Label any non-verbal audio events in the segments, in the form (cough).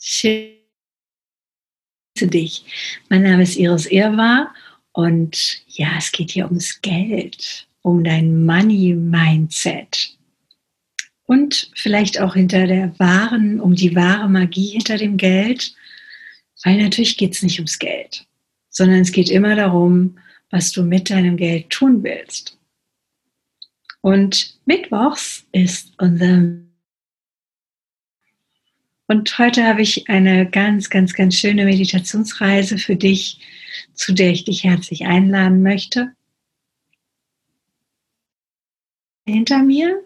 Schön dich. Mein Name ist Iris Irwa und ja, es geht hier ums Geld, um dein Money Mindset. Und vielleicht auch hinter der wahren, um die wahre Magie hinter dem Geld, weil natürlich geht es nicht ums Geld, sondern es geht immer darum, was du mit deinem Geld tun willst. Und Mittwochs ist unser und heute habe ich eine ganz, ganz, ganz schöne Meditationsreise für dich, zu der ich dich herzlich einladen möchte. Hinter mir,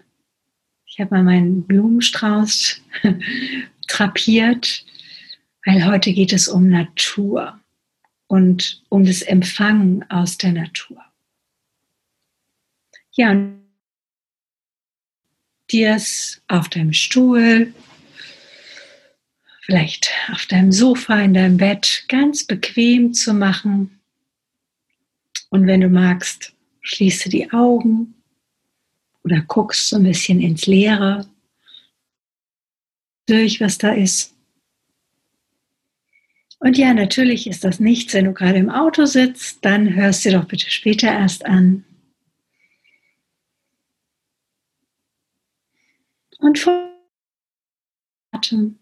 ich habe mal meinen Blumenstrauß (laughs) trapiert, weil heute geht es um Natur und um das Empfangen aus der Natur. Ja, und dir auf deinem Stuhl vielleicht auf deinem Sofa, in deinem Bett ganz bequem zu machen. Und wenn du magst, schließe die Augen oder guckst so ein bisschen ins Leere durch, was da ist. Und ja, natürlich ist das nichts, wenn du gerade im Auto sitzt, dann hörst du doch bitte später erst an. Und vor Atem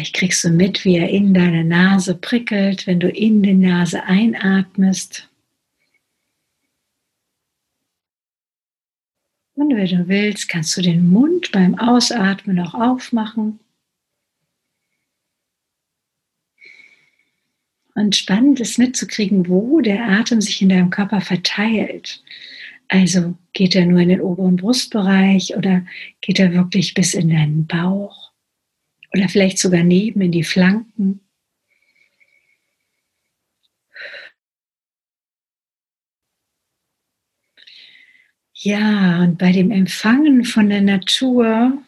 Vielleicht kriegst du mit, wie er in deine Nase prickelt, wenn du in die Nase einatmest. Und wenn du willst, kannst du den Mund beim Ausatmen auch aufmachen. Und spannend ist mitzukriegen, wo der Atem sich in deinem Körper verteilt. Also geht er nur in den oberen Brustbereich oder geht er wirklich bis in deinen Bauch? Oder vielleicht sogar neben in die Flanken. Ja, und bei dem Empfangen von der Natur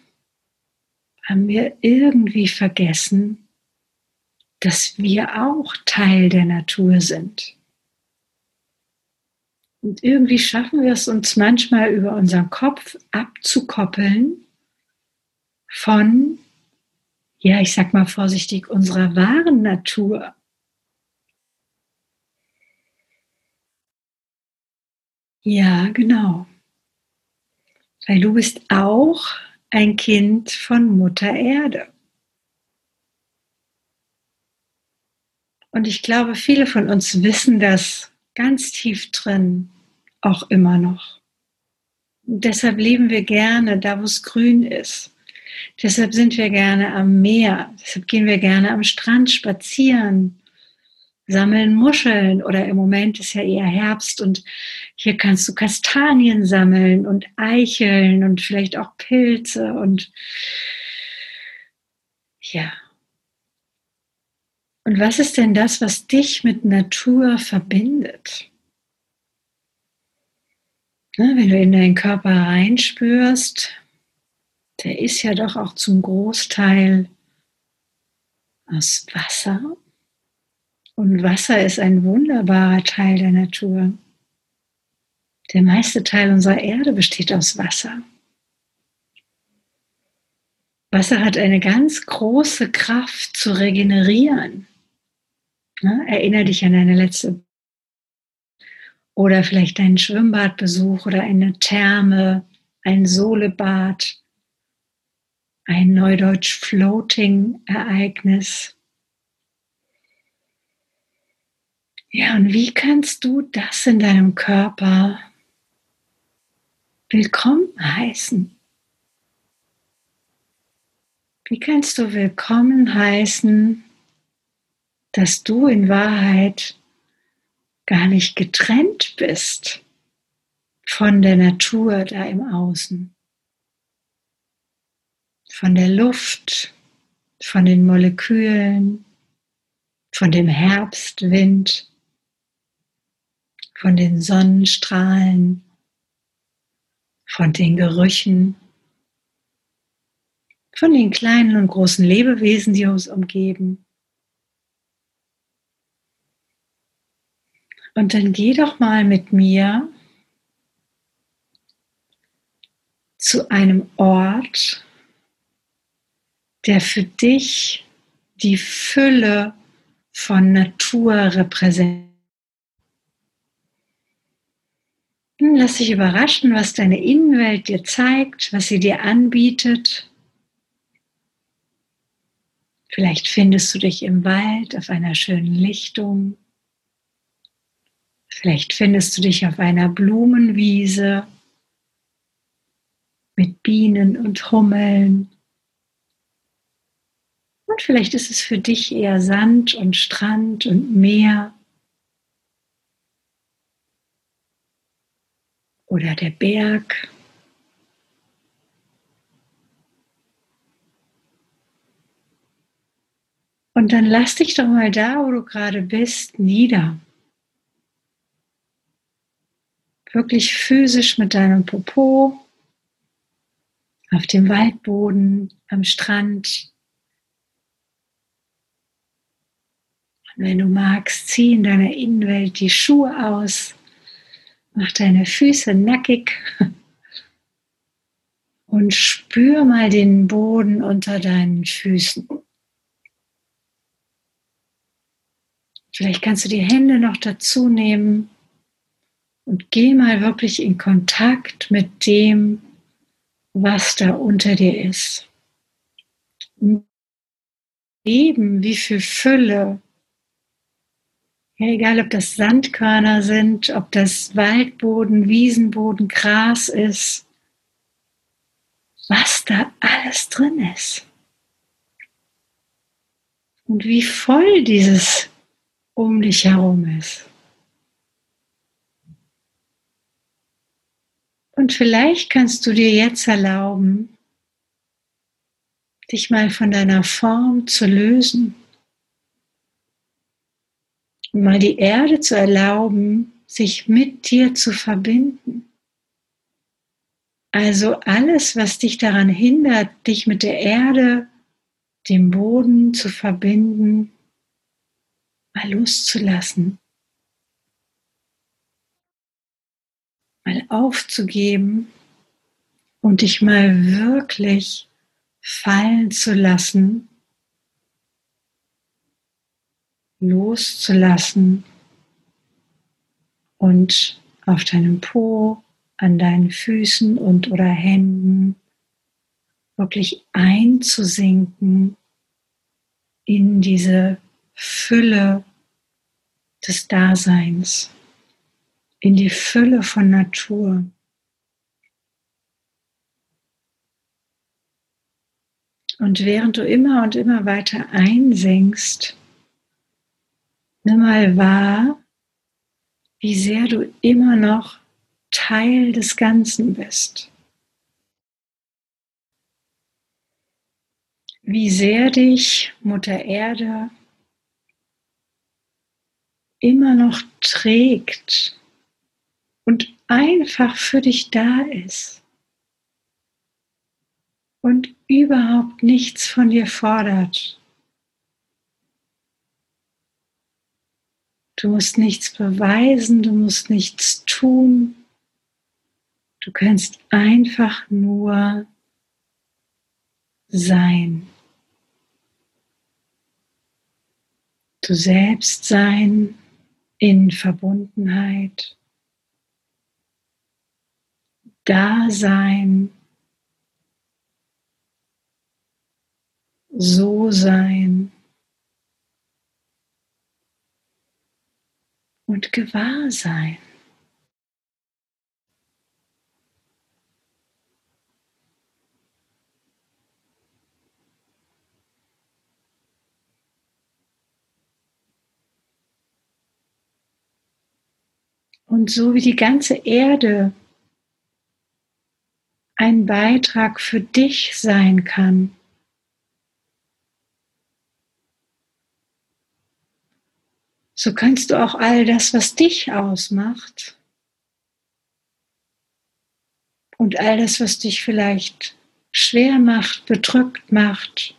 haben wir irgendwie vergessen, dass wir auch Teil der Natur sind. Und irgendwie schaffen wir es uns manchmal über unseren Kopf abzukoppeln von ja, ich sag mal vorsichtig, unserer wahren Natur. Ja, genau. Weil du bist auch ein Kind von Mutter Erde. Und ich glaube, viele von uns wissen das ganz tief drin auch immer noch. Und deshalb leben wir gerne da, wo es grün ist. Deshalb sind wir gerne am Meer, deshalb gehen wir gerne am Strand spazieren, sammeln Muscheln oder im Moment ist ja eher Herbst und hier kannst du Kastanien sammeln und Eicheln und vielleicht auch Pilze und ja. Und was ist denn das, was dich mit Natur verbindet? Ne, wenn du in deinen Körper reinspürst, der ist ja doch auch zum Großteil aus Wasser. Und Wasser ist ein wunderbarer Teil der Natur. Der meiste Teil unserer Erde besteht aus Wasser. Wasser hat eine ganz große Kraft zu regenerieren. Ne? Erinnere dich an deine letzte oder vielleicht deinen Schwimmbadbesuch oder eine Therme, ein Solebad ein Neudeutsch Floating-Ereignis. Ja, und wie kannst du das in deinem Körper willkommen heißen? Wie kannst du willkommen heißen, dass du in Wahrheit gar nicht getrennt bist von der Natur da im Außen? Von der Luft, von den Molekülen, von dem Herbstwind, von den Sonnenstrahlen, von den Gerüchen, von den kleinen und großen Lebewesen, die uns umgeben. Und dann geh doch mal mit mir zu einem Ort, der für dich die Fülle von Natur repräsentiert. Lass dich überraschen, was deine Innenwelt dir zeigt, was sie dir anbietet. Vielleicht findest du dich im Wald auf einer schönen Lichtung. Vielleicht findest du dich auf einer Blumenwiese mit Bienen und Hummeln. Und vielleicht ist es für dich eher Sand und Strand und Meer. Oder der Berg. Und dann lass dich doch mal da, wo du gerade bist, nieder. Wirklich physisch mit deinem Popo auf dem Waldboden, am Strand, wenn du magst, zieh in deiner Innenwelt die Schuhe aus, mach deine Füße nackig (laughs) und spür mal den Boden unter deinen Füßen. Vielleicht kannst du die Hände noch dazu nehmen und geh mal wirklich in Kontakt mit dem, was da unter dir ist. Leben, wie viel Fülle, ja, egal, ob das Sandkörner sind, ob das Waldboden, Wiesenboden, Gras ist, was da alles drin ist. Und wie voll dieses um dich herum ist. Und vielleicht kannst du dir jetzt erlauben, dich mal von deiner Form zu lösen mal die Erde zu erlauben, sich mit dir zu verbinden. Also alles, was dich daran hindert, dich mit der Erde, dem Boden zu verbinden, mal loszulassen, mal aufzugeben und dich mal wirklich fallen zu lassen loszulassen und auf deinem Po, an deinen Füßen und oder Händen wirklich einzusinken in diese Fülle des Daseins, in die Fülle von Natur. Und während du immer und immer weiter einsinkst, Nimm mal wahr, wie sehr du immer noch Teil des Ganzen bist. Wie sehr dich Mutter Erde immer noch trägt und einfach für dich da ist und überhaupt nichts von dir fordert. Du musst nichts beweisen, du musst nichts tun. Du kannst einfach nur sein. Du selbst sein in Verbundenheit. Dasein. So sein. Und Gewahrsein. Und so wie die ganze Erde ein Beitrag für dich sein kann, so kannst du auch all das, was dich ausmacht und all das, was dich vielleicht schwer macht, bedrückt macht,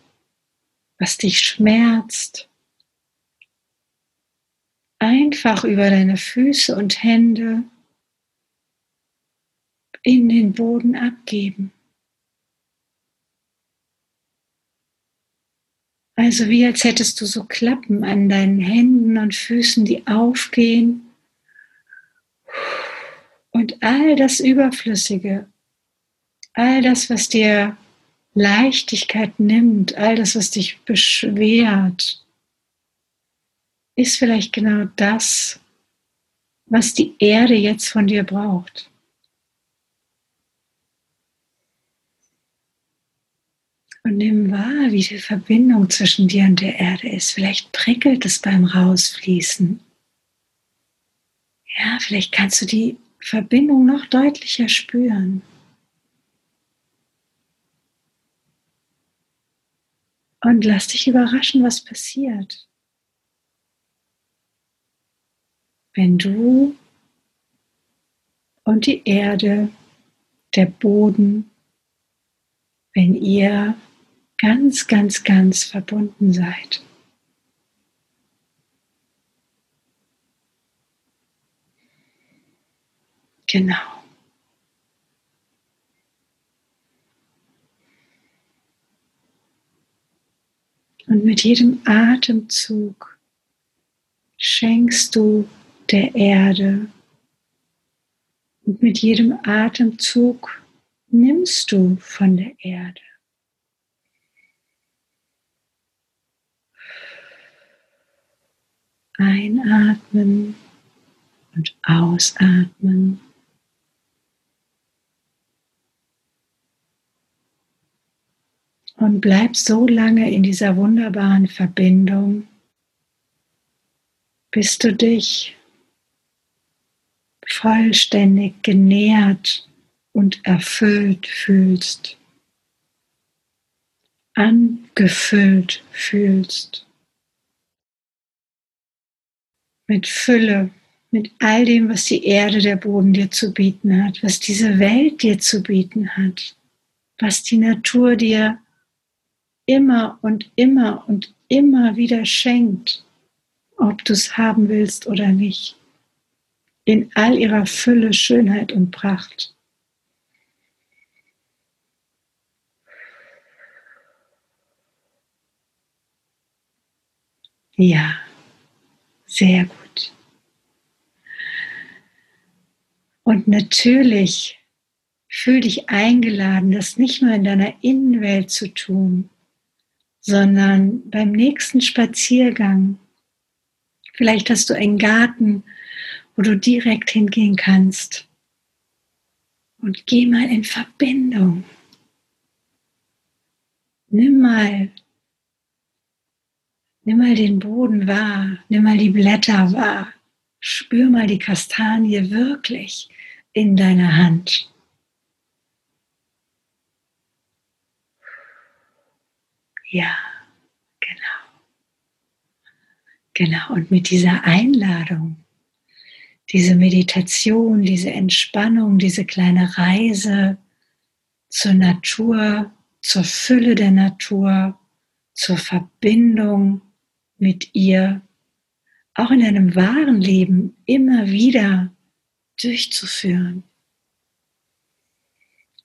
was dich schmerzt, einfach über deine Füße und Hände in den Boden abgeben. Also wie als hättest du so Klappen an deinen Händen und Füßen, die aufgehen. Und all das Überflüssige, all das, was dir Leichtigkeit nimmt, all das, was dich beschwert, ist vielleicht genau das, was die Erde jetzt von dir braucht. Und nimm wahr, wie die Verbindung zwischen dir und der Erde ist. Vielleicht prickelt es beim Rausfließen. Ja, vielleicht kannst du die Verbindung noch deutlicher spüren. Und lass dich überraschen, was passiert. Wenn du und die Erde, der Boden, wenn ihr ganz, ganz, ganz verbunden seid. Genau. Und mit jedem Atemzug schenkst du der Erde. Und mit jedem Atemzug nimmst du von der Erde. Einatmen und ausatmen. Und bleib so lange in dieser wunderbaren Verbindung, bis du dich vollständig genährt und erfüllt fühlst, angefüllt fühlst mit Fülle, mit all dem, was die Erde, der Boden dir zu bieten hat, was diese Welt dir zu bieten hat, was die Natur dir immer und immer und immer wieder schenkt, ob du es haben willst oder nicht, in all ihrer Fülle, Schönheit und Pracht. Ja, sehr gut. Und natürlich fühl dich eingeladen, das nicht nur in deiner Innenwelt zu tun, sondern beim nächsten Spaziergang. Vielleicht hast du einen Garten, wo du direkt hingehen kannst. Und geh mal in Verbindung. Nimm mal, nimm mal den Boden wahr, nimm mal die Blätter wahr, spür mal die Kastanie wirklich in deiner Hand. Ja, genau. Genau. Und mit dieser Einladung, diese Meditation, diese Entspannung, diese kleine Reise zur Natur, zur Fülle der Natur, zur Verbindung mit ihr, auch in deinem wahren Leben immer wieder durchzuführen,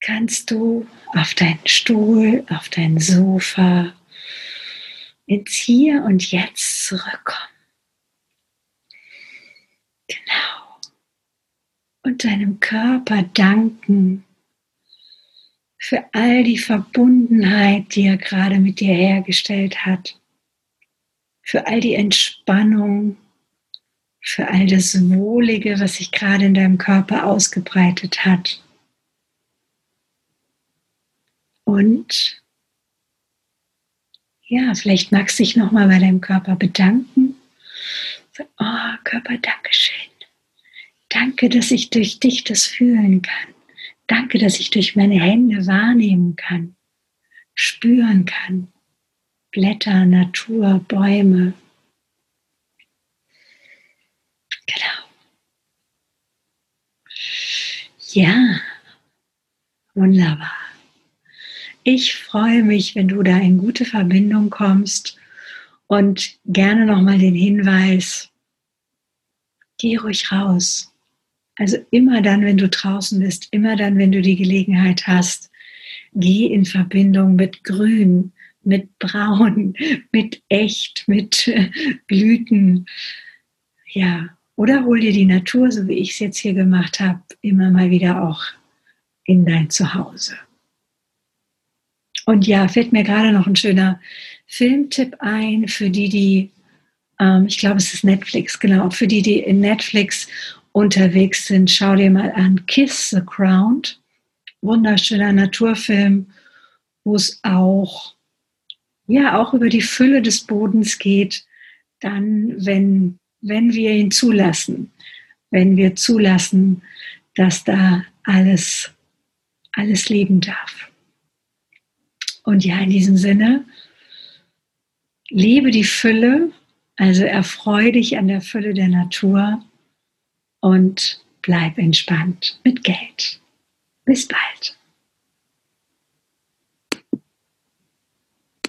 kannst du auf deinen Stuhl, auf dein Sofa, ins Hier und Jetzt zurückkommen. Genau. Und deinem Körper danken für all die Verbundenheit, die er gerade mit dir hergestellt hat, für all die Entspannung, für all das Wohlige, was sich gerade in deinem Körper ausgebreitet hat. Und ja, vielleicht magst du dich nochmal bei deinem Körper bedanken. oh, Körper, danke schön. Danke, dass ich durch dich das fühlen kann. Danke, dass ich durch meine Hände wahrnehmen kann, spüren kann. Blätter, Natur, Bäume, Ja, wunderbar. Ich freue mich, wenn du da in gute Verbindung kommst und gerne nochmal den Hinweis, geh ruhig raus. Also immer dann, wenn du draußen bist, immer dann, wenn du die Gelegenheit hast, geh in Verbindung mit Grün, mit Braun, (laughs) mit Echt, mit Blüten. Ja, oder hol dir die Natur, so wie ich es jetzt hier gemacht habe, immer mal wieder auch in dein Zuhause. Und ja, fällt mir gerade noch ein schöner Filmtipp ein für die, die, ähm, ich glaube, es ist Netflix, genau, für die, die in Netflix unterwegs sind, schau dir mal an Kiss the Ground. Wunderschöner Naturfilm, wo es auch, ja, auch über die Fülle des Bodens geht, dann, wenn, wenn wir ihn zulassen, wenn wir zulassen, dass da alles, alles leben darf. Und ja, in diesem Sinne, Liebe die Fülle, also erfreue dich an der Fülle der Natur und bleib entspannt mit Geld. Bis bald.